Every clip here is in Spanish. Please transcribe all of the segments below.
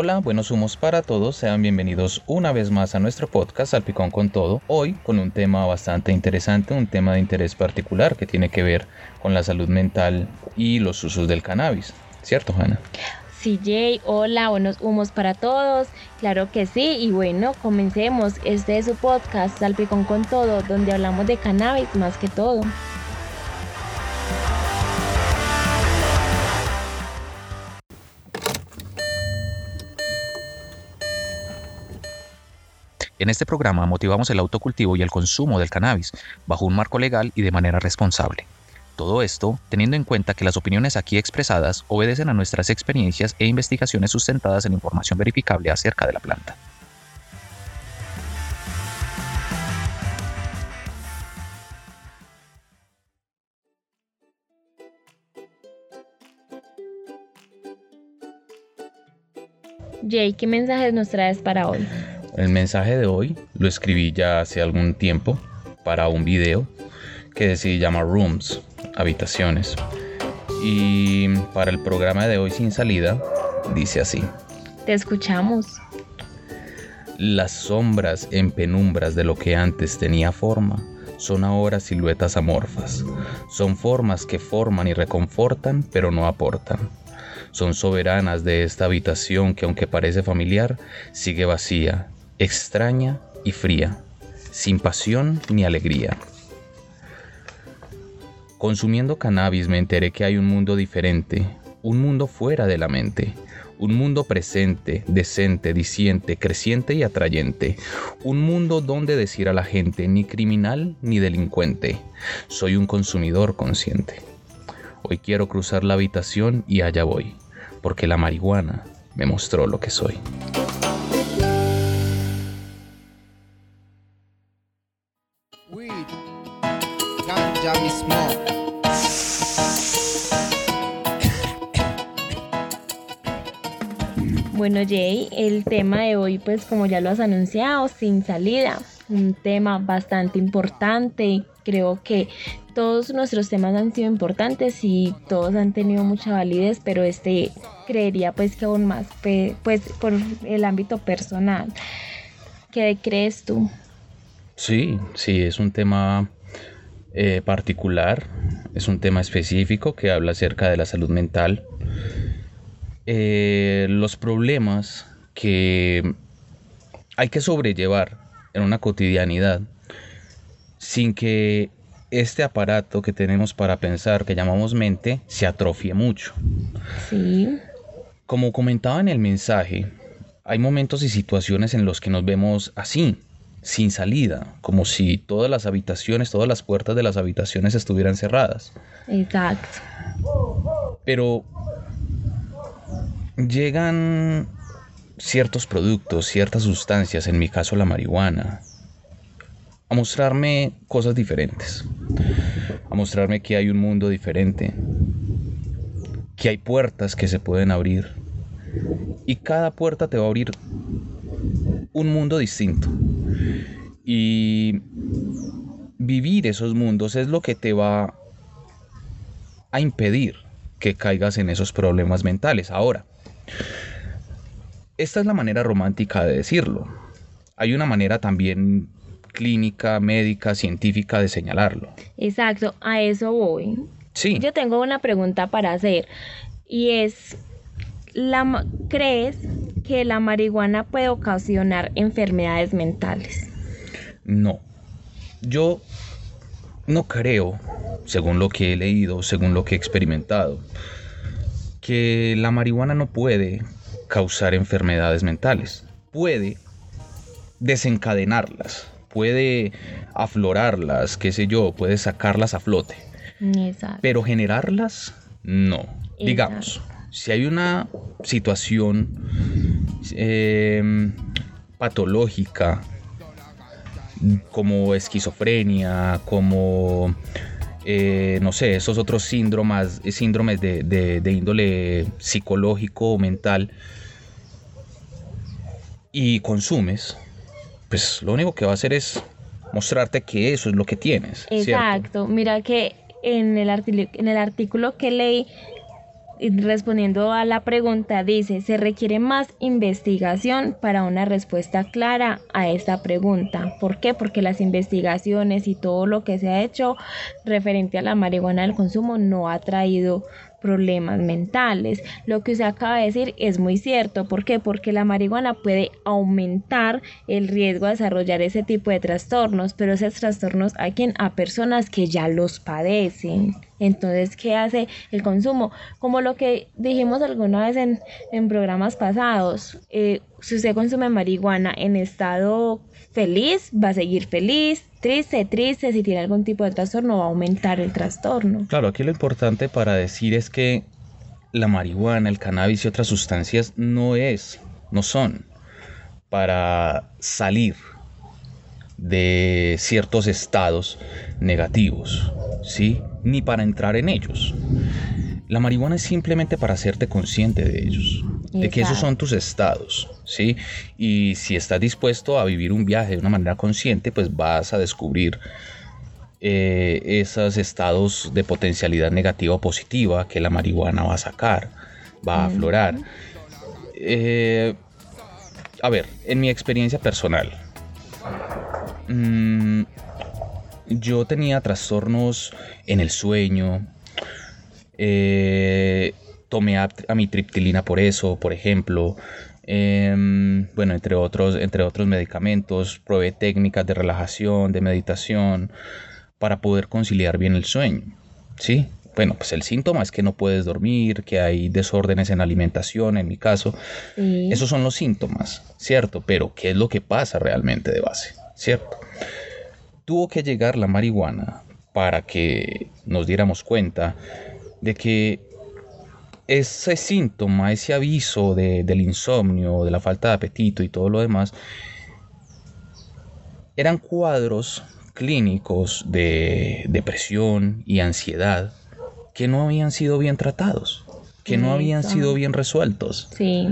Hola, buenos humos para todos, sean bienvenidos una vez más a nuestro podcast Salpicón con Todo, hoy con un tema bastante interesante, un tema de interés particular que tiene que ver con la salud mental y los usos del cannabis, ¿cierto Hanna? Sí, Jay, hola, buenos humos para todos, claro que sí, y bueno, comencemos, este es su podcast Salpicón con Todo, donde hablamos de cannabis más que todo. En este programa motivamos el autocultivo y el consumo del cannabis bajo un marco legal y de manera responsable. Todo esto teniendo en cuenta que las opiniones aquí expresadas obedecen a nuestras experiencias e investigaciones sustentadas en información verificable acerca de la planta. Jay, ¿qué mensajes nos traes para hoy? El mensaje de hoy lo escribí ya hace algún tiempo para un video que se llama Rooms, habitaciones. Y para el programa de hoy sin salida dice así. Te escuchamos. Las sombras en penumbras de lo que antes tenía forma son ahora siluetas amorfas. Son formas que forman y reconfortan, pero no aportan. Son soberanas de esta habitación que aunque parece familiar, sigue vacía, extraña y fría, sin pasión ni alegría. Consumiendo cannabis me enteré que hay un mundo diferente, un mundo fuera de la mente, un mundo presente, decente, diciente, creciente y atrayente, un mundo donde decir a la gente ni criminal ni delincuente, soy un consumidor consciente. Hoy quiero cruzar la habitación y allá voy, porque la marihuana me mostró lo que soy. Bueno, Jay, el tema de hoy, pues como ya lo has anunciado, sin salida, un tema bastante importante. Creo que todos nuestros temas han sido importantes y todos han tenido mucha validez, pero este creería pues que aún más, pues por el ámbito personal. ¿Qué crees tú? Sí, sí, es un tema eh, particular, es un tema específico que habla acerca de la salud mental eh, los problemas que hay que sobrellevar en una cotidianidad sin que este aparato que tenemos para pensar, que llamamos mente, se atrofie mucho. Sí. Como comentaba en el mensaje, hay momentos y situaciones en los que nos vemos así, sin salida, como si todas las habitaciones, todas las puertas de las habitaciones estuvieran cerradas. Exacto. Pero llegan ciertos productos, ciertas sustancias, en mi caso la marihuana, a mostrarme cosas diferentes, a mostrarme que hay un mundo diferente, que hay puertas que se pueden abrir y cada puerta te va a abrir un mundo distinto. Y vivir esos mundos es lo que te va a impedir que caigas en esos problemas mentales. Ahora, esta es la manera romántica de decirlo. Hay una manera también clínica, médica, científica de señalarlo. Exacto, a eso voy. Sí. Yo tengo una pregunta para hacer y es, ¿la, ¿crees que la marihuana puede ocasionar enfermedades mentales? No, yo no creo, según lo que he leído, según lo que he experimentado, que la marihuana no puede causar enfermedades mentales. Puede desencadenarlas, puede aflorarlas, qué sé yo, puede sacarlas a flote. Pero generarlas, no. Digamos, si hay una situación em, patológica como esquizofrenia, como eh, no sé, esos otros síndromes, síndromes de, índole psicológico o mental y consumes, pues lo único que va a hacer es mostrarte que eso es lo que tienes. Exacto, mira que en el, en el artículo que leí respondiendo a la pregunta, dice, se requiere más investigación para una respuesta clara a esta pregunta. ¿Por qué? Porque las investigaciones y todo lo que se ha hecho referente a la marihuana del consumo no ha traído problemas mentales. Lo que usted acaba de decir es muy cierto. ¿Por qué? Porque la marihuana puede aumentar el riesgo de desarrollar ese tipo de trastornos, pero esos trastornos a quien a personas que ya los padecen. Entonces, ¿qué hace el consumo? Como lo que dijimos alguna vez en, en programas pasados, eh, si usted consume marihuana en estado feliz, va a seguir feliz, triste, triste, si tiene algún tipo de trastorno va a aumentar el trastorno. Claro, aquí lo importante para decir es que la marihuana, el cannabis y otras sustancias no es, no son para salir de ciertos estados negativos, ¿sí? Ni para entrar en ellos. La marihuana es simplemente para hacerte consciente de ellos, de que esos son tus estados, ¿sí? Y si estás dispuesto a vivir un viaje de una manera consciente, pues vas a descubrir eh, esos estados de potencialidad negativa o positiva que la marihuana va a sacar, va a aflorar. Eh, a ver, en mi experiencia personal, mm, yo tenía trastornos en el sueño, eh, tomé amitriptilina por eso, por ejemplo. Em, bueno, entre otros, entre otros medicamentos, probé técnicas de relajación, de meditación, para poder conciliar bien el sueño. ¿Sí? Bueno, pues el síntoma es que no puedes dormir, que hay desórdenes en alimentación, en mi caso. Esos son los síntomas, ¿cierto? Pero ¿qué es lo que pasa realmente de base? ¿Cierto? Tuvo que llegar la marihuana para que nos diéramos cuenta de que ese síntoma, ese aviso del insomnio, de la falta de apetito y todo lo demás, eran cuadros clínicos de depresión y ansiedad que no habían sido bien tratados, que no habían sido bien resueltos. Sí.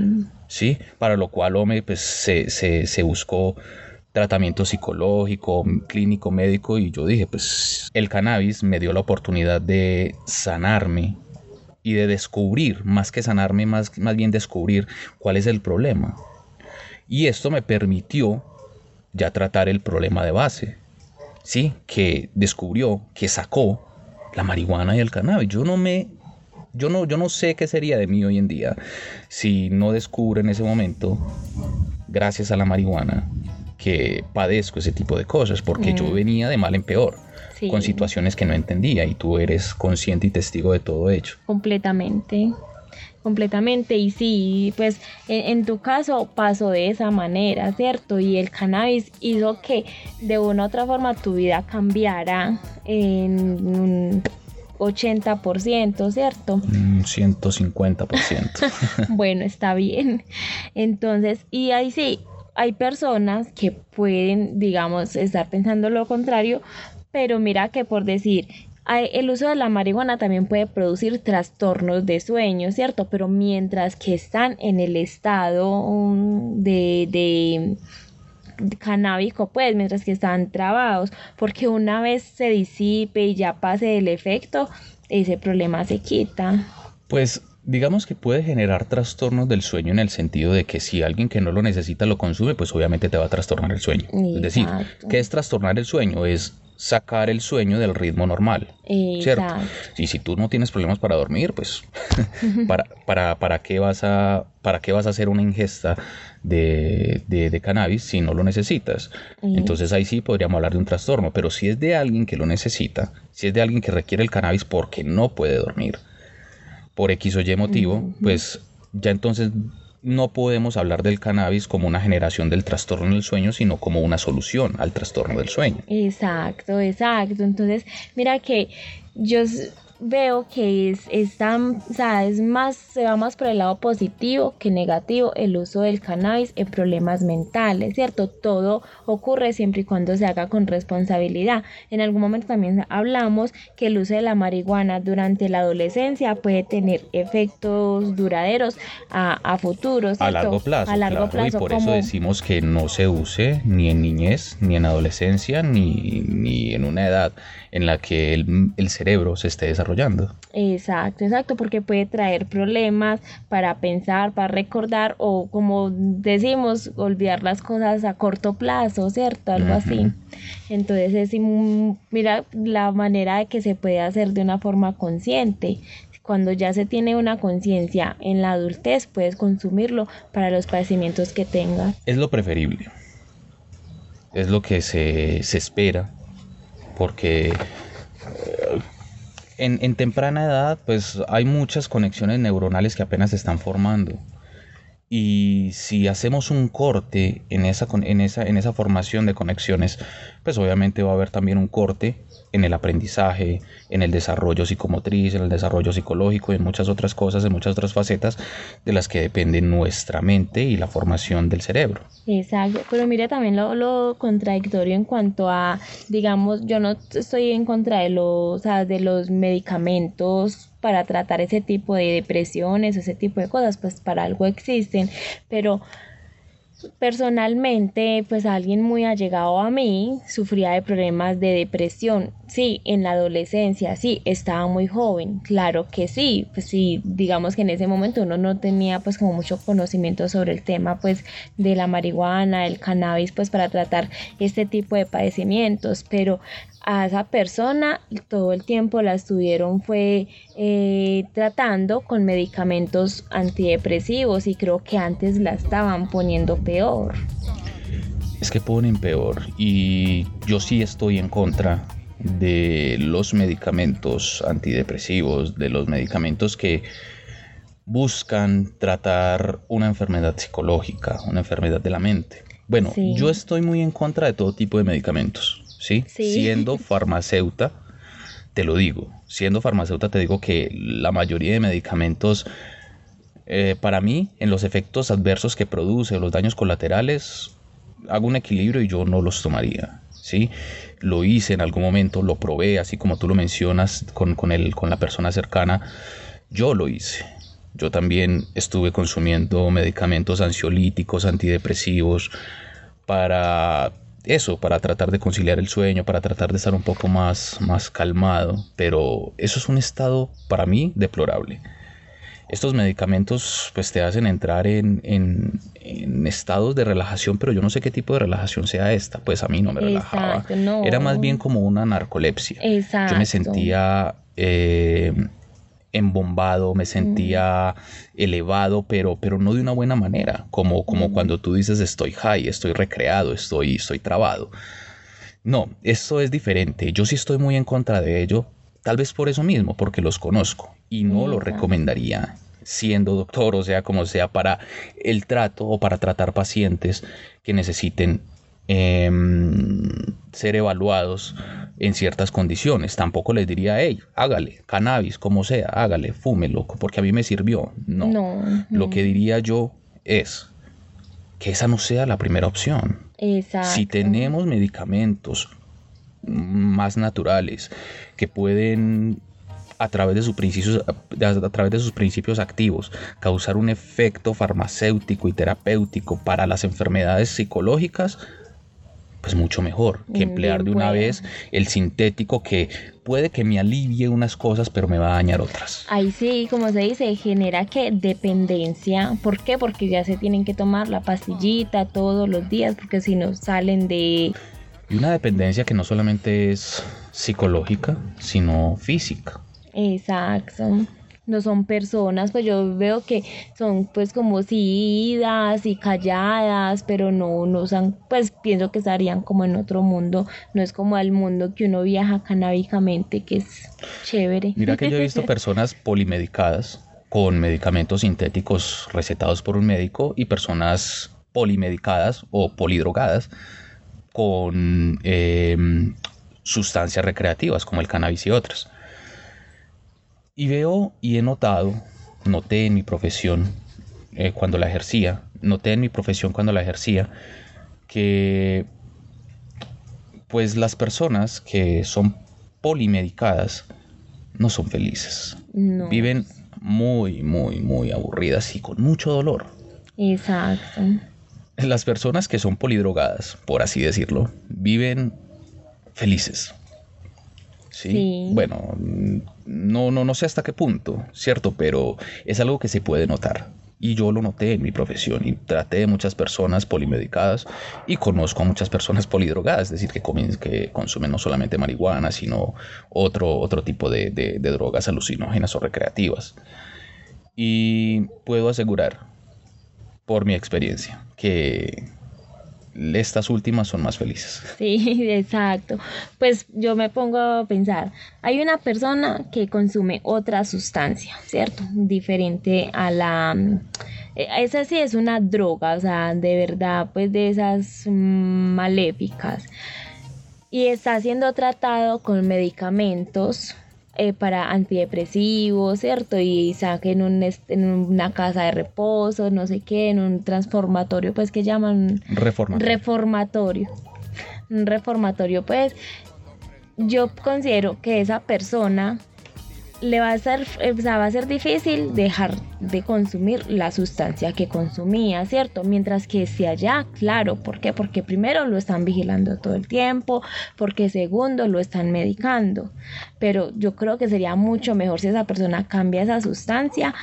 Sí, para lo cual pues, se, se buscó tratamiento psicológico, clínico, médico y yo dije, pues el cannabis me dio la oportunidad de sanarme y de descubrir, más que sanarme, más, más bien descubrir cuál es el problema. Y esto me permitió ya tratar el problema de base, ¿sí? Que descubrió, que sacó la marihuana y el cannabis. Yo no me yo no, yo no sé qué sería de mí hoy en día si no descubro en ese momento, gracias a la marihuana, que padezco ese tipo de cosas, porque yo mm. venía de mal en peor, con situaciones que no entendía y tú eres consciente y testigo de todo hecho. Completamente completamente y sí, pues en, tu caso pasó de esa manera, ¿cierto? Y el cannabis hizo que de una u otra forma tu vida cambiara en un 80%, ¿cierto? Un 150%. bueno, está bien. Entonces, y ahí sí, hay personas que pueden, digamos, estar pensando lo contrario, pero mira que por decir, el uso de la marihuana también puede producir trastornos de sueño, ¿cierto? Pero mientras que están en el estado um, de, de canábico, pues, mientras que están trabados, porque una vez se disipe y ya pase el efecto, ese problema se quita. Pues digamos que puede generar trastornos del sueño en el sentido de que si alguien que no lo necesita lo consume, pues obviamente te va a trastornar el sueño. Es decir, ¿qué es trastornar el sueño? Es sacar el sueño del ritmo normal. ¿Cierto? Y si tú no tienes problemas para dormir, pues para, para, para, qué vas a, ¿para qué vas a hacer una ingesta de, de, cannabis si no lo necesitas? Entonces ahí sí podríamos hablar de un trastorno, pero si es de alguien que lo necesita, si es de alguien que requiere el cannabis porque no puede dormir, por X o Y motivo, pues ya entonces no podemos hablar del cannabis como una generación del trastorno del sueño, sino como una solución al trastorno del sueño. Exacto, exacto. Entonces, mira que yo veo que es, es, tan, o sea, es más, se va más por el lado positivo que negativo el uso del cannabis en problemas mentales, ¿cierto? Todo ocurre siempre y cuando se haga con responsabilidad. En algún momento también hablamos que el uso de la marihuana durante la adolescencia puede tener efectos duraderos a, a futuro, A largo plazo. A largo plazo. Y por eso decimos que no se use ni en niñez, ni en adolescencia, ni, ni en una edad en la que el, el, cerebro se esté desarrollando. Exacto, exacto, porque puede traer problemas para pensar, para recordar o como decimos, olvidar las cosas a corto plazo, ¿cierto? Algo así. Entonces es, mira la manera de que se puede hacer de una forma consciente cuando ya se tiene una conciencia en la adultez, puedes consumirlo para los padecimientos que tengas. Es lo preferible. Es lo que se, espera. Porque eh, en, en, temprana edad, pues hay muchas conexiones neuronales que apenas se están formando. Y si hacemos un corte en esa, en, esa, en esa formación de conexiones, pues obviamente va a haber también un corte en el aprendizaje, en el desarrollo psicomotriz, en el desarrollo psicológico en muchas otras cosas, en muchas otras facetas de las que depende nuestra mente y la formación del cerebro. Exacto, pero mira también lo, lo contradictorio en cuanto a, digamos, yo no estoy en contra de los, de los medicamentos para tratar ese tipo de depresiones o ese tipo de cosas, pues para algo existen, pero Personalmente, pues alguien muy allegado a mí sufría de problemas de depresión. Sí, en la adolescencia, sí, estaba muy joven, claro que sí, pues sí, digamos que en ese momento uno no tenía pues como mucho conocimiento sobre el tema pues de la marihuana, el cannabis pues para tratar este tipo de padecimientos, pero a esa persona todo el tiempo la estuvieron fue eh, tratando con medicamentos antidepresivos y creo que antes la estaban poniendo peor. Es que ponen peor y yo sí estoy en contra de los medicamentos antidepresivos, de los medicamentos que buscan tratar una enfermedad psicológica, una enfermedad de la mente. Bueno, yo estoy muy en contra de todo tipo de medicamentos ¿sí? Siendo farmacéutica, te lo digo, siendo farmacéutica te digo que la mayoría de medicamentos, eh, para mí, en los efectos adversos que produce, los daños colaterales, hago un equilibrio y yo no los tomaría. ¿Sí? Lo hice en algún momento, lo probé, así como tú lo mencionas con, con, el, con la persona cercana, yo lo hice. Yo también estuve consumiendo medicamentos ansiolíticos, antidepresivos, para eso, para tratar de conciliar el sueño, para tratar de estar un poco más, más calmado, pero eso es un estado para mí deplorable. Estos medicamentos pues te hacen entrar en, en, estados de relajación, pero yo no sé qué tipo de relajación sea esta, pues a mí no me relajaba. Era más bien como una narcolepsia. Yo me sentía eh, embombado, me sentía elevado, pero, pero no de una buena manera, como, como cuando tú dices estoy high, estoy recreado, estoy, estoy trabado. No, esto es diferente. Yo sí estoy muy en contra de ello, tal vez por eso mismo, porque los conozco y no lo recomendaría siendo doctor, o sea, como sea, para el trato o para tratar pacientes que necesiten em, ser evaluados en ciertas condiciones. Tampoco les diría, hey, hágale, cannabis, como sea, hágale, fúmelo, porque a mí me sirvió. No. no, Lo que diría yo es que esa no sea la primera opción. Exacto. Si tenemos medicamentos más naturales que pueden a través de sus principios a través de sus principios activos causar un efecto farmacéutico y terapéutico para las enfermedades psicológicas pues mucho mejor que emplear de una vez el sintético que puede que me alivie unas cosas, pero me va a dañar otras. Ahí sí, como se dice, genera que dependencia. ¿Por qué? Porque ya se tienen que tomar la pastillita todos los días, porque si no salen de... Y una dependencia que no solamente es psicológica, sino física. Exacto no son personas, pues yo veo que son pues como si idas y calladas, pero no, no son, pues pienso que estarían como en otro mundo, no es como el mundo que uno viaja canábicamente, que es chévere. Mira que yo he visto personas polimedicadas con medicamentos sintéticos recetados por un médico y personas polimedicadas o polidrogadas con em, sustancias recreativas como el cannabis y otras. Y veo y he notado, noté en mi profesión eh, cuando la ejercía, noté en mi profesión cuando la ejercía, que pues las personas que son polimedicadas no son felices. Viven muy, muy, muy aburridas y con mucho dolor. Exacto. Las personas que son polidrogadas, por así decirlo, viven felices. ¿sí? Bueno, no, no, no sé hasta qué punto, ¿cierto? Pero es algo que se puede notar. Y yo lo noté en mi profesión y traté de muchas personas polimedicadas y conozco a muchas personas polidrogadas, es decir, que, que consumen no solamente marihuana, sino otro, otro tipo de, de drogas alucinógenas o recreativas. Y puedo asegurar, por mi experiencia, que estas últimas son más felices. Sí, exacto. Pues yo me pongo a pensar, hay una persona que consume otra sustancia, ¿cierto? Diferente a la... Eh, esa sí es una droga, o sea, de verdad, pues de esas maléficas. Y está siendo tratado con medicamentos eh, para antidepresivos, ¿cierto? Y saquen un, en una casa de reposo, no sé qué, en un transformatorio, pues que llaman... Reformatorio. Reformatorio. Un reformatorio, pues yo considero que esa persona le va a ser, va a ser difícil dejar de consumir la sustancia que consumía, ¿cierto? Mientras que si allá, claro, ¿por qué? Porque primero lo están vigilando todo el tiempo, porque segundo lo están medicando. Pero yo creo que sería mucho mejor si esa persona cambia esa sustancia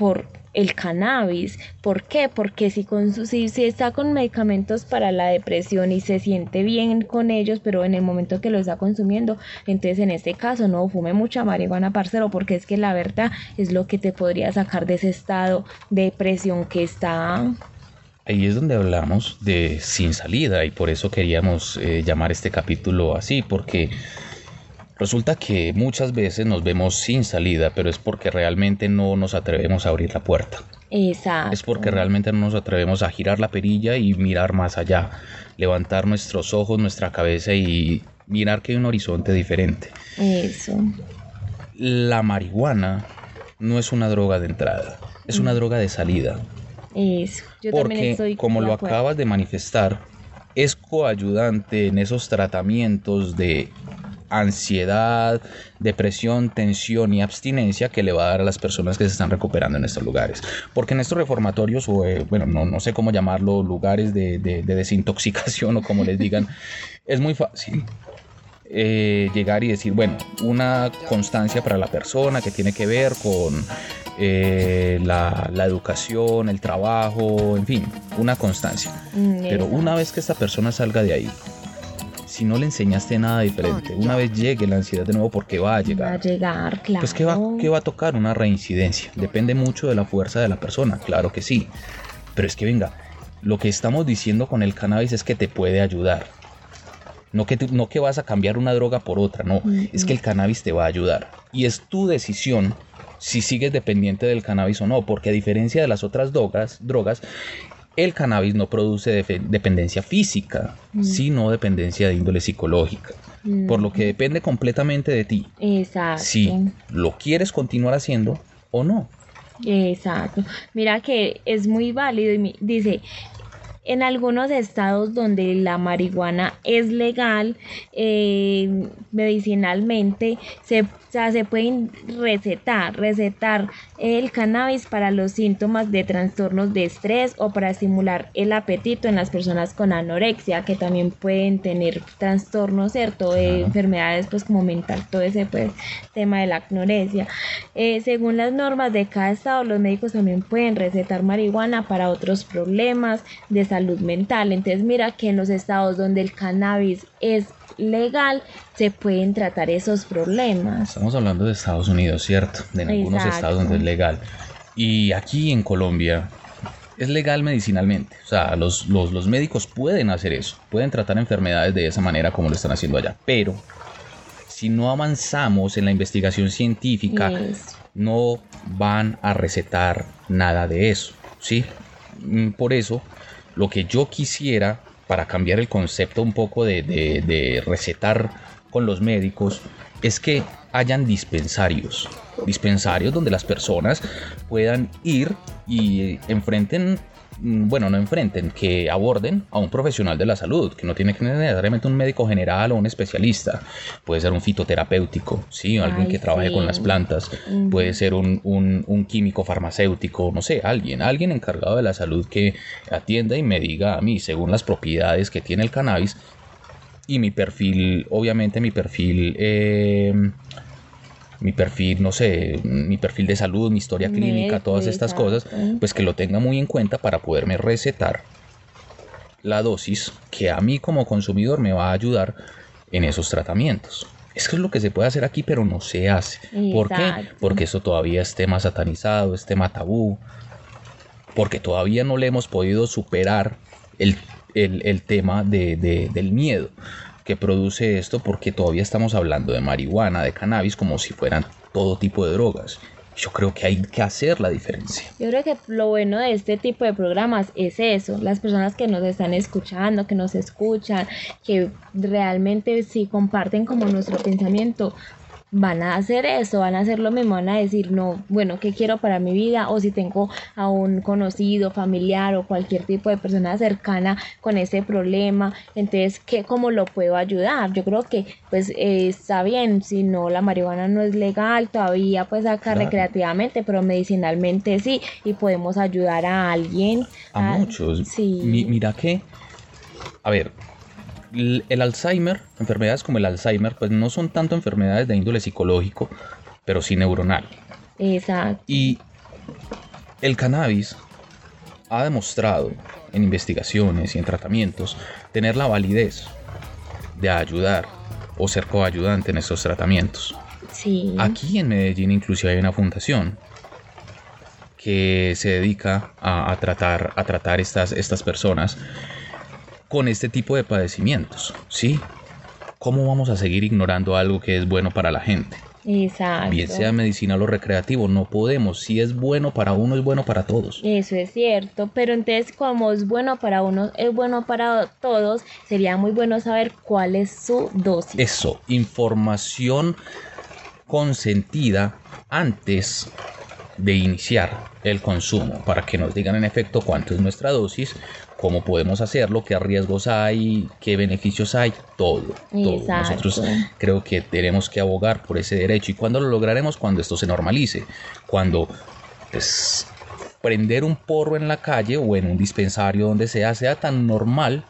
por el cannabis. ¿Por qué? Porque si, con, si, está con medicamentos para la depresión y se siente bien con ellos, pero en el momento que lo está consumiendo, entonces en este caso no fume mucha marihuana, parcero, porque es que la verdad es lo que te podría sacar de ese estado de depresión que está. Ahí es donde hablamos de sin salida y por eso queríamos eh, llamar este capítulo así, porque Resulta que muchas veces nos vemos sin salida, pero es porque realmente no nos atrevemos a abrir la puerta. Exacto. Es porque realmente no nos atrevemos a girar la perilla y mirar más allá, levantar nuestros ojos, nuestra cabeza y mirar que hay un horizonte diferente. Eso. La marihuana no es una droga de entrada, es una mm. droga de salida. Eso. Yo porque, estoy como lo acabas de manifestar, es coayudante en esos tratamientos de ansiedad, depresión, tensión y abstinencia que le va a dar a las personas que se están recuperando en estos lugares. Porque en estos reformatorios, o eh, bueno, no, sé cómo llamarlo, lugares de, desintoxicación o como les digan, es muy fácil eh, llegar y decir, bueno, una constancia para la persona que tiene que ver con eh, la, la, educación, el trabajo, en fin, una constancia. Mm, Pero una vez que esta persona salga de ahí, si no le enseñaste nada diferente, una vez llegue la ansiedad de nuevo, porque va a llegar. Va a llegar, claro. Pues, ¿qué va, ¿qué va a tocar? Una reincidencia. Depende mucho de la fuerza de la persona, claro que sí. Pero es que venga, lo que estamos diciendo con el cannabis es que te puede ayudar. No que, no que vas a cambiar una droga por otra, no. Es que el cannabis te va a ayudar. Y es tu decisión si sigues dependiente del cannabis o no, porque a diferencia de las otras drogas, drogas el cannabis no produce dependencia física, mm. sino dependencia de índole psicológica. Por lo que mm. depende completamente de ti. Exacto. Si lo quieres continuar haciendo o no. Exacto. Mira que es muy válido y dice, en algunos estados donde la marihuana es legal eh, medicinalmente, se, se pueden recetar, recetar el cannabis para los síntomas de trastornos de estrés o para estimular el apetito en las personas con anorexia, que también pueden tener trastornos, ¿cierto? De enfermedades pues como mental, todo ese pues tema de la anorexia. Eh, según las normas de cada estado, los médicos también pueden recetar marihuana para otros problemas de salud mental. Entonces mira que en los estados donde el cannabis es legal se pueden tratar esos problemas. Estamos hablando de Estados Unidos, ¿cierto? De algunos estados donde es legal. Y aquí en Colombia es legal medicinalmente. O sea, los, los, médicos pueden hacer eso, pueden tratar enfermedades de esa manera como lo están haciendo allá. Pero si no avanzamos en la investigación científica, no van a recetar nada de eso. ¿sí? Mm, por eso lo que yo quisiera para cambiar el concepto un poco de, recetar con los médicos es que hayan dispensarios, dispensarios donde las personas puedan ir y enfrenten bueno, no enfrenten, que aborden a un profesional de la salud, que no tiene que ser necesariamente un médico general o un especialista, puede ser un fitoterapéutico, ¿sí? alguien que trabaje con las plantas, puede ser un, un, químico farmacéutico, no sé, alguien, alguien encargado de la salud que atienda y me diga a mí, según las propiedades que tiene el cannabis, y mi perfil, obviamente mi perfil, eh, mi perfil, no sé, mi perfil de salud, mi historia clínica, todas estas cosas, pues que lo tenga muy en cuenta para poderme recetar la dosis que a mí como consumidor me va a ayudar en esos tratamientos. Es que es lo que se puede hacer aquí, pero no se hace. ¿Por qué? Porque eso todavía es tema satanizado, es tema tabú, porque todavía no le hemos podido superar el, el- el tema de- de- del miedo que produce esto, porque todavía estamos hablando de marihuana, de cannabis, como si fueran todo tipo de drogas. Yo creo que hay que hacer la diferencia. Yo creo que lo bueno de este tipo de programas es eso, las personas que nos están escuchando, que nos escuchan, que realmente si comparten como nuestro pensamiento, van a hacer eso, van a hacer lo mismo, van a decir, no, bueno, ¿qué quiero para mi vida? O si tengo a un conocido, familiar o cualquier tipo de persona cercana con ese problema, entonces, ¿qué, ¿cómo lo puedo ayudar? Yo creo que pues eh, está bien, si no, la marihuana no es legal todavía, pues acá Claro. recreativamente, pero medicinalmente sí, y podemos ayudar a alguien. A muchos. Sí. Mi- mira que, a ver, el Alzheimer, enfermedades como el Alzheimer, pues no son tanto enfermedades de índole psicológico, pero sí neuronal. Exacto. Y el cannabis ha demostrado en investigaciones y en tratamientos tener la validez de ayudar o ser coayudante en estos tratamientos. Sí. Aquí en Medellín inclusive hay una fundación que se dedica a, a tratar, a tratar estas, estas personas con este tipo de padecimientos, ¿sí? ¿Cómo vamos a seguir ignorando algo que es bueno para la gente? Exacto. Bien sea medicinal o recreativo, no podemos. Si es bueno para uno, es bueno para todos. Eso es cierto, pero entonces como es bueno para uno, es bueno para todos, sería muy bueno saber cuál es su dosis. Eso, información consentida antes de iniciar el consumo para que nos digan en efecto cuánto es nuestra dosis, cómo podemos hacerlo, qué riesgos hay, qué beneficios hay, todo. todo. Nosotros creo que tenemos que abogar por ese derecho y cuando lo lograremos cuando esto se normalice, cuando pues, prender un porro en la calle o en un dispensario donde sea sea tan normal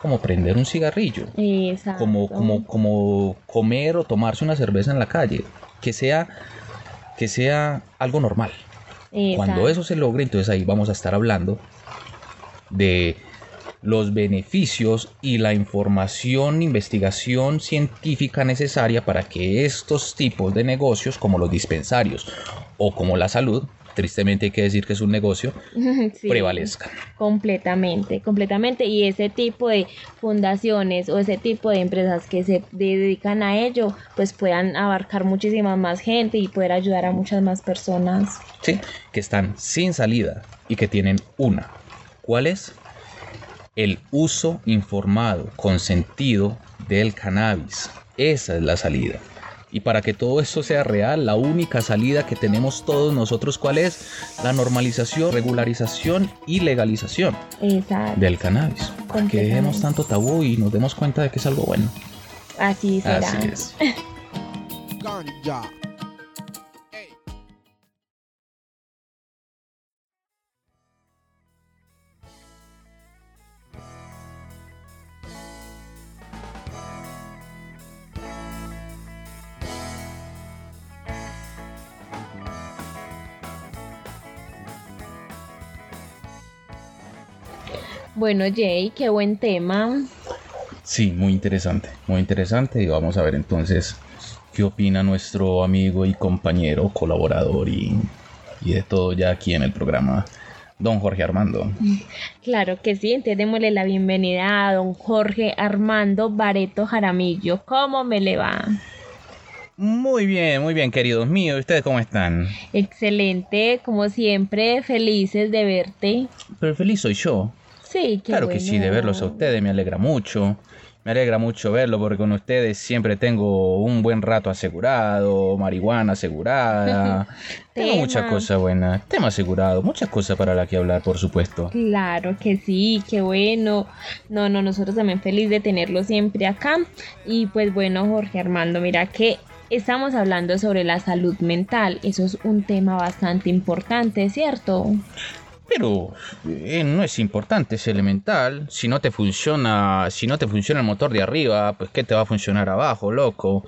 como prender un cigarrillo Exacto. como, como, como comer o tomarse una cerveza en la calle, que sea, que sea algo normal. Cuando Exacto. eso se logre, entonces ahí vamos a estar hablando de los beneficios y la información, investigación científica necesaria para que estos tipos de negocios, como los dispensarios o como la salud, tristemente hay que decir que es un negocio, Sí. prevalezcan. Completamente, completamente. Y ese tipo de fundaciones o ese tipo de empresas que se dedican a ello, pues puedan abarcar muchísima más gente y poder ayudar a muchas más personas. ¿sí? que están sin salida y que tienen una. ¿Cuál es? El uso informado, consentido del cannabis. Esa es la salida. Y para que todo esto sea real, la única salida que tenemos todos nosotros, ¿cuál es? La normalización, regularización y legalización Exacto. del cannabis. Para que dejemos tanto tabú y nos demos cuenta de que es algo bueno. Así será. Así es. Bueno, Jay, qué buen tema. Sí, muy interesante, muy interesante. Y vamos a ver entonces qué opina nuestro amigo y compañero, colaborador y, y de todo ya aquí en el programa, don Jorge Armando. Claro que sí, entonces démosle la bienvenida a don Jorge Armando Bareto Jaramillo. ¿Cómo me le va? Muy bien, muy bien, queridos míos. ¿Ustedes cómo están? Excelente, como siempre, felices de verte. Pero feliz soy yo. Sí, qué claro que sí, de verlos a ustedes, me alegra mucho. Me alegra mucho verlo porque con ustedes siempre tengo un buen rato asegurado, marihuana asegurada. tengo Tema. muchas cosas buenas. Tema asegurado, muchas cosas para las que hablar, por supuesto. Claro que sí, qué bueno. No, no, nosotros también feliz de tenerlo siempre acá. Y pues bueno, Jorge Armando, mira que estamos hablando sobre la salud mental. Eso es un tema bastante importante, ¿cierto? Pero eh, no es importante, es elemental. Si no te funciona, si no te funciona el motor de arriba, pues qué te va a funcionar abajo, loco.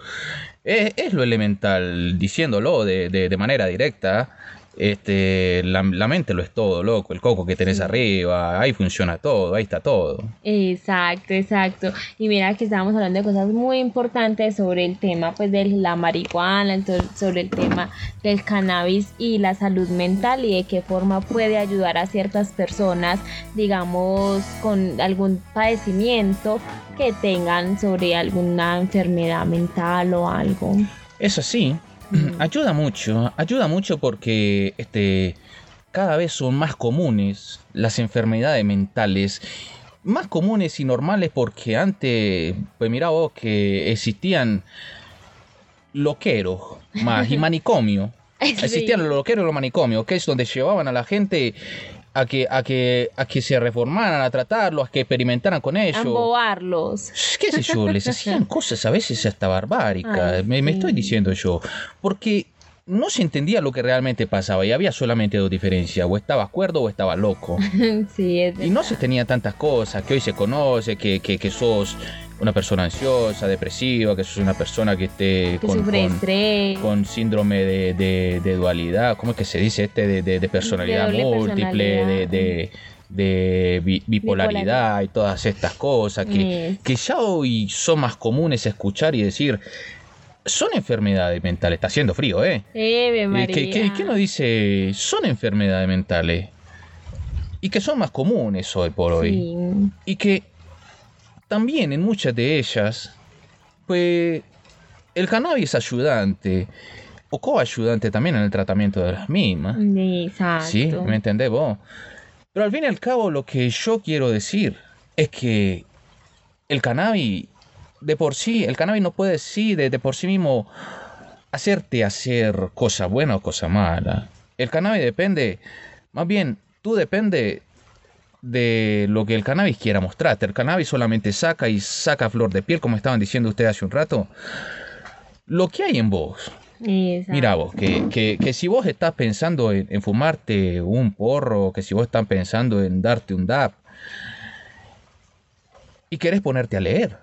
Es, es lo elemental, diciéndolo de, de manera directa. Este, la, la mente lo es todo, loco. El coco que tenés arriba, ahí funciona todo, ahí está todo. Exacto, exacto. Y mira que estábamos hablando de cosas muy importantes sobre el tema pues de la marihuana, sobre el tema del cannabis y la salud mental y de qué forma puede ayudar a ciertas personas, digamos, con algún padecimiento que tengan sobre alguna enfermedad mental o algo. Es así. Ayuda mucho, ayuda mucho porque este, cada vez son más comunes las enfermedades mentales. Más comunes y normales porque antes, pues mira vos que existían loqueros más y manicomio. Existían los loqueros y los manicomios, que es donde llevaban a la gente a que, a que, a que se reformaran, a tratarlos, a que experimentaran con A ellos. embobarlos. qué sé yo, les hacían cosas a veces hasta barbáricas, Ay, me, estoy diciendo yo, porque no se entendía lo que realmente pasaba y había solamente dos diferencias, o estabas cuerdo o estabas loco. sí, es Y no se tenía tantas cosas que hoy se conoce, que, que, que sos una persona ansiosa, depresiva, que sos una persona que esté que con, con- estrés. con síndrome de, de- de dualidad, ¿cómo es que se dice este? De, de- personalidad múltiple, de, personalidad. de- de bi- bipolaridad y todas estas cosas que, que ya hoy son más comunes escuchar y decir, son enfermedades mentales, está haciendo frío, ¿eh? Eh, María. que, que- que uno dice, son enfermedades mentales y que son más comunes hoy por hoy Sí. y que también en muchas de ellas, pues el cannabis es ayudante o coayudante también en el tratamiento de las mismas. Exacto. ¿Sí? ¿Me entendés vos? Pero al fin y al cabo lo que yo quiero decir es que el cannabis, de por sí, el cannabis no puede sí, de, de por sí mismo, hacerte hacer cosa buena o cosa mala. El cannabis depende, más bien, tú depende de lo que el cannabis quiera mostrarte. El cannabis solamente saca y saca flor de piel, como estaban diciendo ustedes hace un rato. Lo que hay en vos, Exacto. Mira vos, que, que- que si vos estás pensando en, en fumarte un porro, que si vos estás pensando en darte un dab y querés ponerte a leer,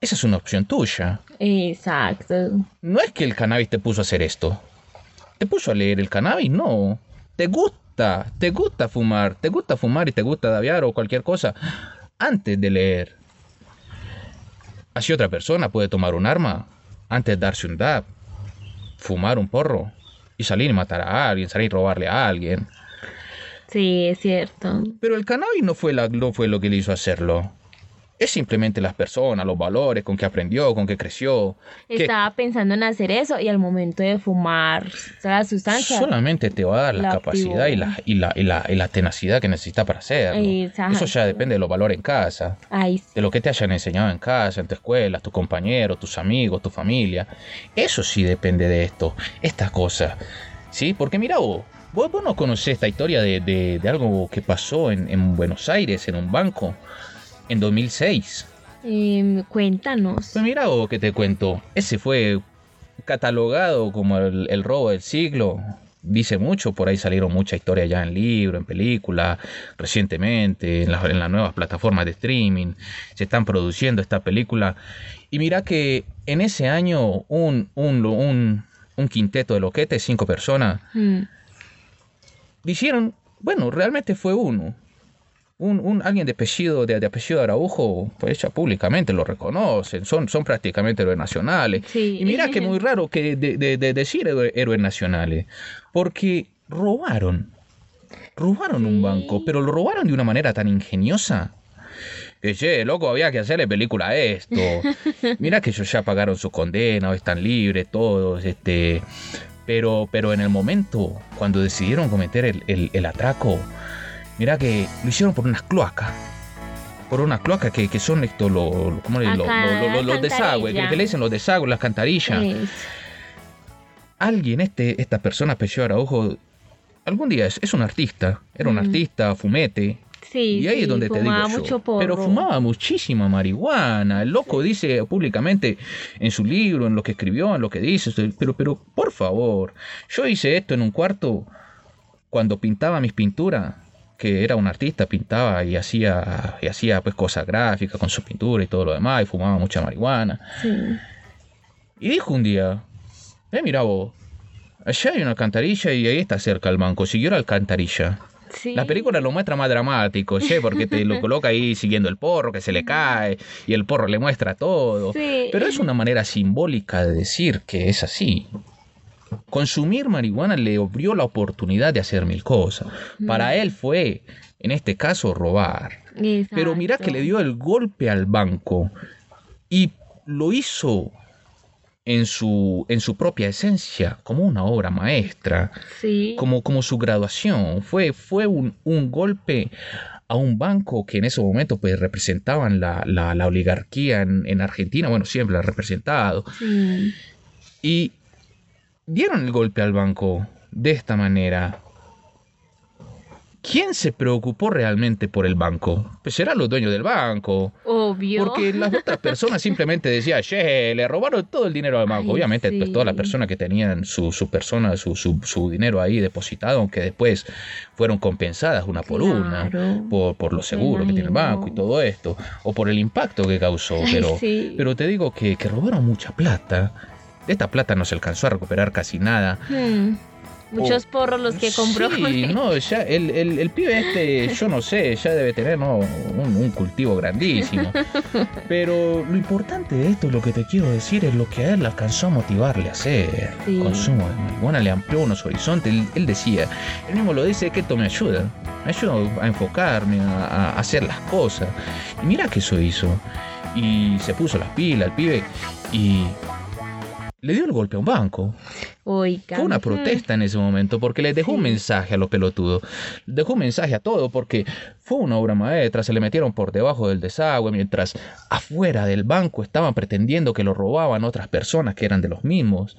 esa es una opción tuya. Exacto. No es que el cannabis te puso a hacer esto. ¿Te puso a leer el cannabis? No. Te gusta, te gusta fumar, te gusta fumar y te gusta daviar o cualquier cosa antes de leer. Así otra persona puede tomar un arma antes de darse un dab, fumar un porro y salir y matar a alguien, salir y robarle a alguien. Sí, es cierto. Pero el cannabis no fue, la- no fue lo que le hizo hacerlo. Es simplemente las personas, los valores, con que aprendió, con que creció. que- Estaba pensando en hacer eso y al momento de fumar toda la sustancia. solamente te va a dar la la capacidad y la, y, la, y, la, y la tenacidad que necesitas para hacerlo. Exacto. Eso ya depende de los valores en casa, Ay, de lo que te hayan enseñado en casa, en tu escuela, tus compañeros, tus amigos, tu familia. Eso sí depende de esto, estas cosas. ¿Sí? Porque mira vos, vos, vos no conocés esta historia de, de- de algo que pasó en, en Buenos Aires, en un banco, en 2006. Em, cuéntanos. Pues mira vos que te cuento, ese fue catalogado como el, el robo del siglo. Dice mucho, por ahí salieron muchas historias ya en libro, en película, recientemente, en, las- en las nuevas plataformas de streaming. Se están produciendo esta película. Y mira que en ese año un, un, un, un quinteto de loquetes, cinco personas, Mm, dijeron, bueno, realmente fue uno. Un, un- alguien de apellido, de, de apellido Araujo, pues ya públicamente lo reconocen, son, son prácticamente héroes nacionales. Sí. Y mira que muy raro que de, de- de decir héroe- héroes nacionales, porque robaron, robaron un Sí. banco, pero lo robaron de una manera tan ingeniosa. Que, che, loco, había que hacerle película a esto. Mira que ellos ya pagaron su condena, están libres todos, este... Pero, pero en el momento, cuando decidieron cometer el, el- el atraco, mira que lo hicieron por unas cloacas. Por unas cloacas que, que son esto, lo, lo- ¿cómo le- lo- los desagües, que, le dicen los desagües, las cantarillas. es- Alguien, este, esta persona, apellido Araujo, algún día es, es un artista, era un artista, fumete, sí, y ahí sí, es donde te digo yo. Pero fumaba muchísima marihuana. El loco dice públicamente en su libro, en lo que escribió, en lo que dice. Pero, pero, por favor, yo hice esto en un cuarto cuando pintaba mis pinturas. Que era un artista, pintaba y hacía, y hacía pues cosas gráficas con su pintura y todo lo demás, y fumaba mucha marihuana. Sí. Y dijo un día, eh, mira vos, allá hay una alcantarilla y ahí está cerca el banco, siguió la alcantarilla. Sí. La película lo muestra más dramático, ¿sí? porque te lo coloca ahí siguiendo el porro que se le cae y el porro le muestra todo. Sí. Pero es una manera simbólica de decir que es así. Consumir marihuana le abrió la oportunidad de hacer mil cosas. Para él fue, en este caso, robar. Pero mira que le dio el golpe al banco y lo hizo en su, en su propia esencia, como una obra maestra, Sí. como, como su graduación. Fue, fue un, un golpe a un banco que en ese momento pues representaban la, la- la oligarquía en, en Argentina, bueno, siempre la ha representado, Sí. y dieron el golpe al banco de esta manera. ¿Quién se preocupó realmente por el banco? Pues eran los dueños del banco. Obvio. Porque las otras personas simplemente decían, che, le robaron todo el dinero al banco. Ay, Obviamente, pues todas las personas que tenían su, su persona, su, su, su dinero ahí depositado, aunque después fueron compensadas una por una, por, por los seguros que tiene el banco y todo esto, o por el impacto que causó. Ay, Pero, sí. pero te digo que, que robaron mucha plata. De esta plata no se alcanzó a recuperar casi nada. Hmm. Muchos porros los que compró. Oh, Sí, no, ya el, el, el pibe este, yo no sé, ya debe tener ¿no? un, un cultivo grandísimo. Pero lo importante de esto, lo que te quiero decir, es lo que a él alcanzó a motivarle a hacer. Sí. Consumo de marihuana le amplió unos horizontes. Él, él decía, él mismo lo dice, que esto me ayuda. Me ayuda a enfocarme, a, a hacer las cosas. Y mira que eso hizo. Y se puso las pilas el pibe y le dio el golpe a un banco. Oiga. Fue una protesta en ese momento porque les dejó un mensaje a los pelotudos. Dejó un mensaje a todo porque fue una obra maestra. Se le metieron por debajo del desagüe mientras afuera del banco estaban pretendiendo que lo robaban otras personas que eran de los mismos.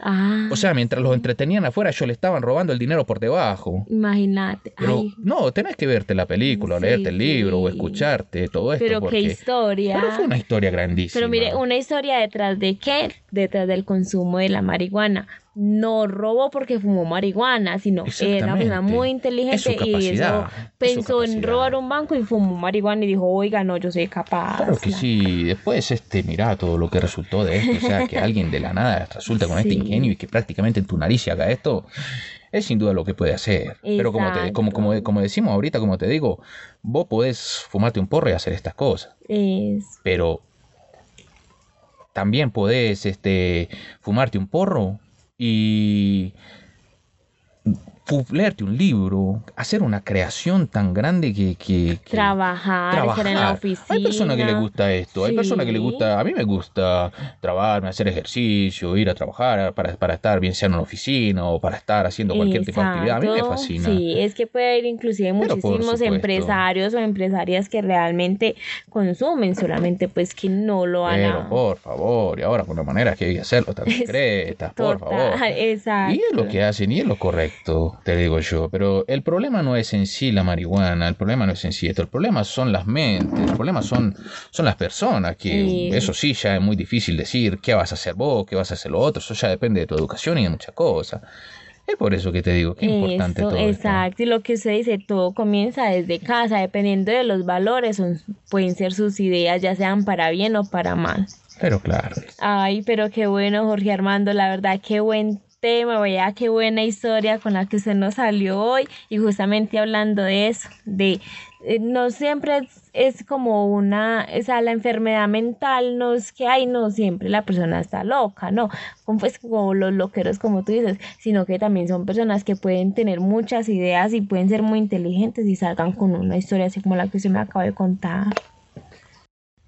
Ah, O sea, mientras los entretenían afuera, ellos le estaban robando el dinero por debajo. imagínate. Pero Ay, no, tenés que verte la película, o Sí, leerte el libro, o escucharte todo esto. pero qué historia. Pero fue una historia grandísima. Pero mire, una historia detrás de qué? Detrás del consumo de la marihuana. No robó porque fumó marihuana, sino era una persona muy inteligente y es pensó en robar un banco y fumó marihuana y dijo, oiga, no, yo soy capaz. Claro que sí, después este, mirá todo lo que resultó de esto, o sea, que alguien de la nada resulta con este ingenio y que prácticamente en tu nariz se haga esto, es sin duda lo que puede hacer. Pero como, te, como, como, como decimos ahorita, como te digo, vos podés fumarte un porro y hacer estas cosas, Es, pero también podés este, fumarte un porro y leerte un libro, hacer una creación tan grande que... que- que- trabajar, estar en la trabajar. oficina. Hay personas que les gusta esto, hay personas que les Sí. gusta, a mí me gusta trabajarme, hacer ejercicio, ir a trabajar para, para estar bien sea en una oficina o para estar haciendo cualquier tipo de actividad. A mí me Exacto. fascina. Sí, es que puede haber inclusive muchísimos empresarios o empresarias que realmente consumen, solamente pues que no lo van Pero por favor, y ahora con la manera que hay que hacerlo tan discretas, por favor. Exacto. Y es lo que hacen y es lo correcto, te digo yo. Pero el problema no es en sí la marihuana, el problema no es en sí esto, el problema son las mentes, el problema son, son las personas, que Sí. eso sí ya es muy difícil decir qué vas a hacer vos, qué vas a hacer lo otro, eso ya depende de tu educación y de muchas cosas. Es por eso que te digo, qué importante Eso, todo esto. exacto. Y lo que usted dice, todo comienza desde casa, dependiendo de los valores, son, pueden ser sus ideas, ya sean para bien o para mal. Pero claro, Ay, pero qué bueno, Jorge Armando, la verdad, qué buen tema, vaya, qué buena historia con la que usted nos salió hoy. Y justamente hablando de eso, de eh, no siempre es, es como una, o sea, la enfermedad mental no es que hay, no siempre la persona está loca, no, pues como los loqueros como tú dices, sino que también son personas que pueden tener muchas ideas y pueden ser muy inteligentes y salgan con una historia así como la que usted me acaba de contar.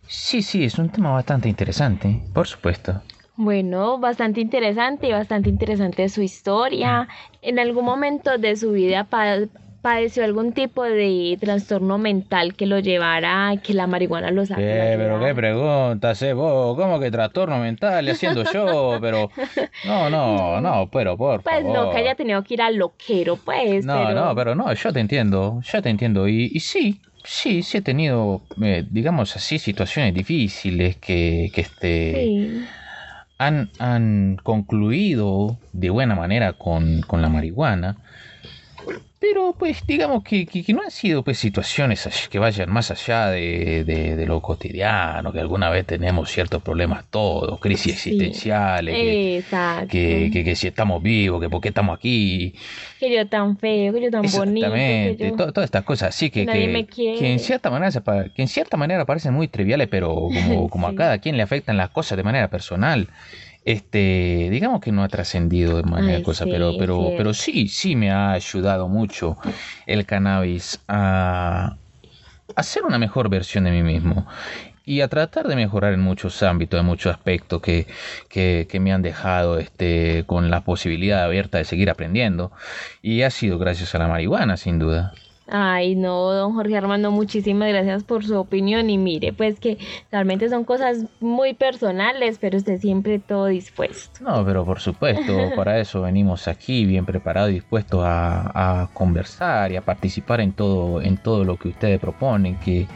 sí, sí, es un tema bastante interesante, por supuesto. Bueno, bastante interesante y bastante interesante su historia. ¿En algún momento de su vida pa- padeció algún tipo de trastorno mental que lo llevara a que la marihuana lo sacara? ¿Qué? Pero qué preguntas, eh, vos, ¿cómo que trastorno mental haciendo yo? Pero, no, no, no, pero por Pues favor. no, que haya tenido que ir al loquero, pues. No, pero... no, pero no, yo te entiendo, yo te entiendo. Y, y sí, sí, sí he tenido, eh, digamos así, situaciones difíciles que, que este, Sí, han, han concluido de buena manera con, con la marihuana. Pero pues digamos que, que, que no han sido pues situaciones que vayan más allá de, de- de lo cotidiano, que alguna vez tenemos ciertos problemas todos, crisis Sí. existenciales, que, Exacto. que, que- si estamos vivos, que por qué estamos aquí, Que yo tan feo, que yo tan bonito. Exactamente, yo... to- todas estas cosas así que, en cierta manera que en cierta manera parecen muy triviales, pero como, como a Sí. cada quien le afectan las cosas de manera personal. Este, digamos que no ha trascendido de manera Ay, cosa, sí, pero, pero, pero sí, sí me ha ayudado mucho el cannabis a, a ser una mejor versión de mí mismo y a tratar de mejorar en muchos ámbitos, en muchos aspectos que, que, que me han dejado este, con la posibilidad abierta de seguir aprendiendo. Y ha sido gracias a la marihuana, sin duda. Ay, no, don Jorge Armando, muchísimas gracias por su opinión y mire, pues que realmente son cosas muy personales, pero usted siempre todo dispuesto. No, pero por supuesto, para eso venimos aquí bien preparados y dispuestos a, a conversar y a participar en todo, en todo lo que ustedes proponen, que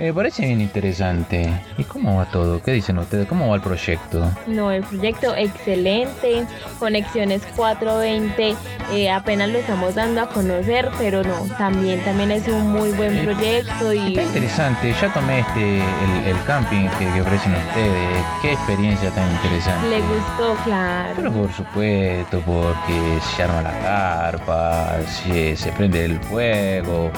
me parece bien interesante. ¿Y cómo va todo? ¿Qué dicen ustedes? ¿Cómo va el proyecto? No, el proyecto excelente, Conexiones 420, eh, apenas lo estamos dando a conocer, pero no, también, también es un muy buen Eh, proyecto y Está interesante, ya tomé este el, el camping que, que ofrecen ustedes. Qué experiencia tan interesante. le gustó, claro. Pero por supuesto, porque se arma la carpa, se, se prende el fuego,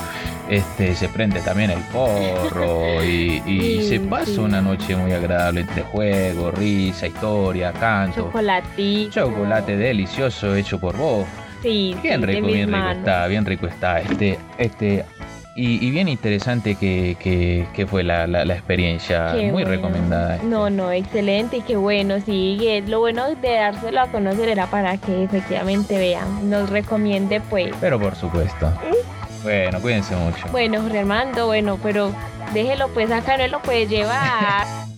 este, se prende también el porro y, y Sí, se pasa sí. una noche muy agradable entre juego, risa, historia, canto. Chocolatito. Chocolate delicioso hecho por vos. Sí, Bien sí, rico, bien rico está, bien rico está. Este, este, y, y bien interesante que, que- que fue la, la- la experiencia, Qué muy bueno. recomendada. No, no, excelente y qué bueno, sí, lo bueno de dárselo a conocer era para que efectivamente vean, nos recomiende pues. Pero por supuesto. Bueno, cuídense mucho. Bueno, Jorge Armando, bueno, pero déjelo pues acá, no lo puede llevar.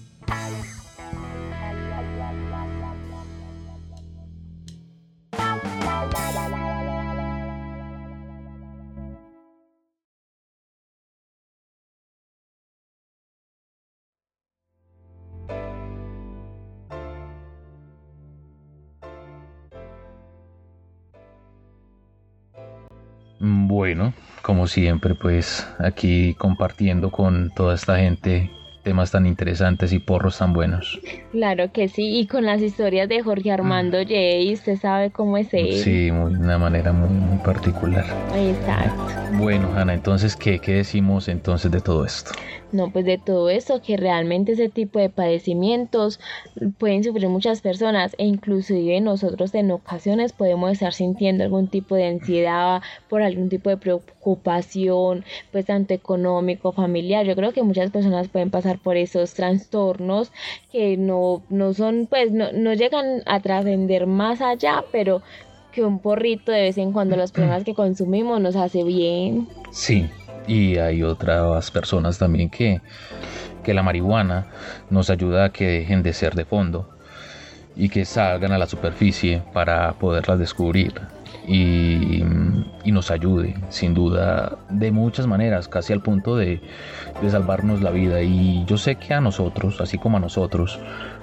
Bueno, como siempre, pues aquí compartiendo con toda esta gente temas tan interesantes y porros tan buenos. Claro que sí, y con las historias de Jorge Armando Jay, usted sabe cómo es él. Mm. Sí, muy, de una manera muy, muy particular. Exacto. Bueno, Ana, entonces, ¿qué, ¿qué decimos entonces de todo esto? No, pues de todo eso, que realmente ese tipo de padecimientos pueden sufrir muchas personas e inclusive nosotros en ocasiones podemos estar sintiendo algún tipo de ansiedad por algún tipo de preocupación, pues tanto económico, familiar. Yo creo que muchas personas pueden pasar por esos trastornos que no, no son, pues no, no llegan a trascender más allá, pero que un porrito de vez en cuando las personas que consumimos nos hace bien. Sí, y hay otras personas también que, que la marihuana nos ayuda a que dejen de ser de fondo y que salgan a la superficie para poderlas descubrir y, y nos ayude, sin duda, de muchas maneras, casi al punto de, de salvarnos la vida. Y yo sé que a nosotros, así como a nosotros,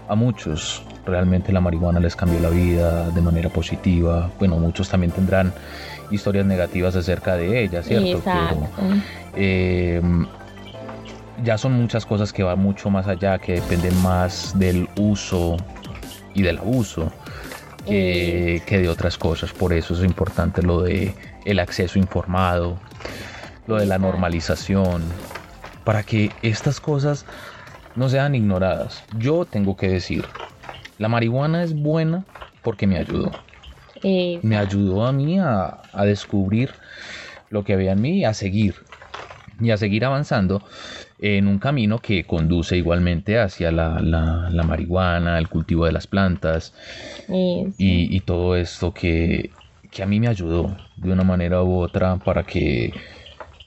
a muchos realmente la marihuana les cambió la vida de manera positiva. Bueno, muchos también tendrán historias negativas acerca de ella, ¿cierto? Pero, eh, ya son muchas cosas que van mucho más allá, que dependen más del uso y del abuso que, que de otras cosas. Por eso es importante lo de el acceso informado, lo de la normalización, para que estas cosas no sean ignoradas. Yo tengo que decir, la marihuana es buena porque me ayudó. Eh, Me ayudó a mí a, a descubrir lo que había en mí y a seguir. Y a seguir avanzando en un camino que conduce igualmente hacia la, la- la marihuana, el cultivo de las plantas y, y todo esto que, que a mí me ayudó de una manera u otra para que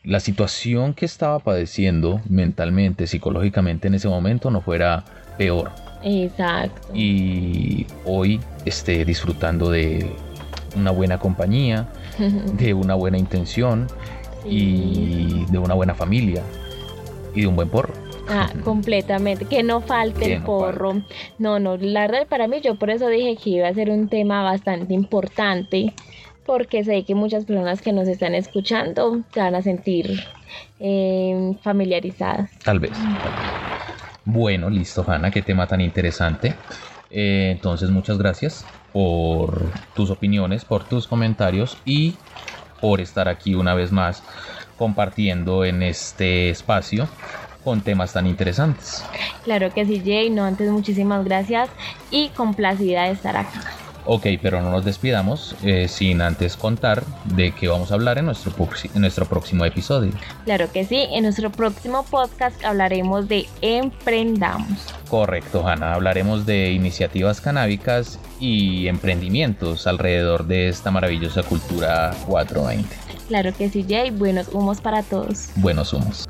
la situación que estaba padeciendo mentalmente, psicológicamente en ese momento no fuera peor. Exacto. y hoy esté disfrutando de una buena compañía, de una buena intención y de una buena familia y de un buen porro. Ah, completamente. Que no falte Que el no porro. No, no, la verdad para mí yo por eso dije que iba a ser un tema bastante importante. porque sé que muchas personas que nos están escuchando se van a sentir eh, familiarizadas. Tal vez, tal vez. Bueno, listo, Hanna, qué tema tan interesante. Eh, entonces, muchas gracias por tus opiniones, por tus comentarios y por estar aquí una vez más compartiendo en este espacio con temas tan interesantes. Claro que sí, Jay. No, antes muchísimas gracias y complacida de estar acá. Ok, pero no nos despidamos eh, sin antes contar de qué vamos a hablar en nuestro, proxi- en nuestro próximo episodio. Claro que sí. En nuestro próximo podcast hablaremos de emprendamos. Correcto, Hanna. Hablaremos de iniciativas canábicas y emprendimientos alrededor de esta maravillosa cultura 420. Claro que sí, Jay. Buenos humos para todos. Buenos humos.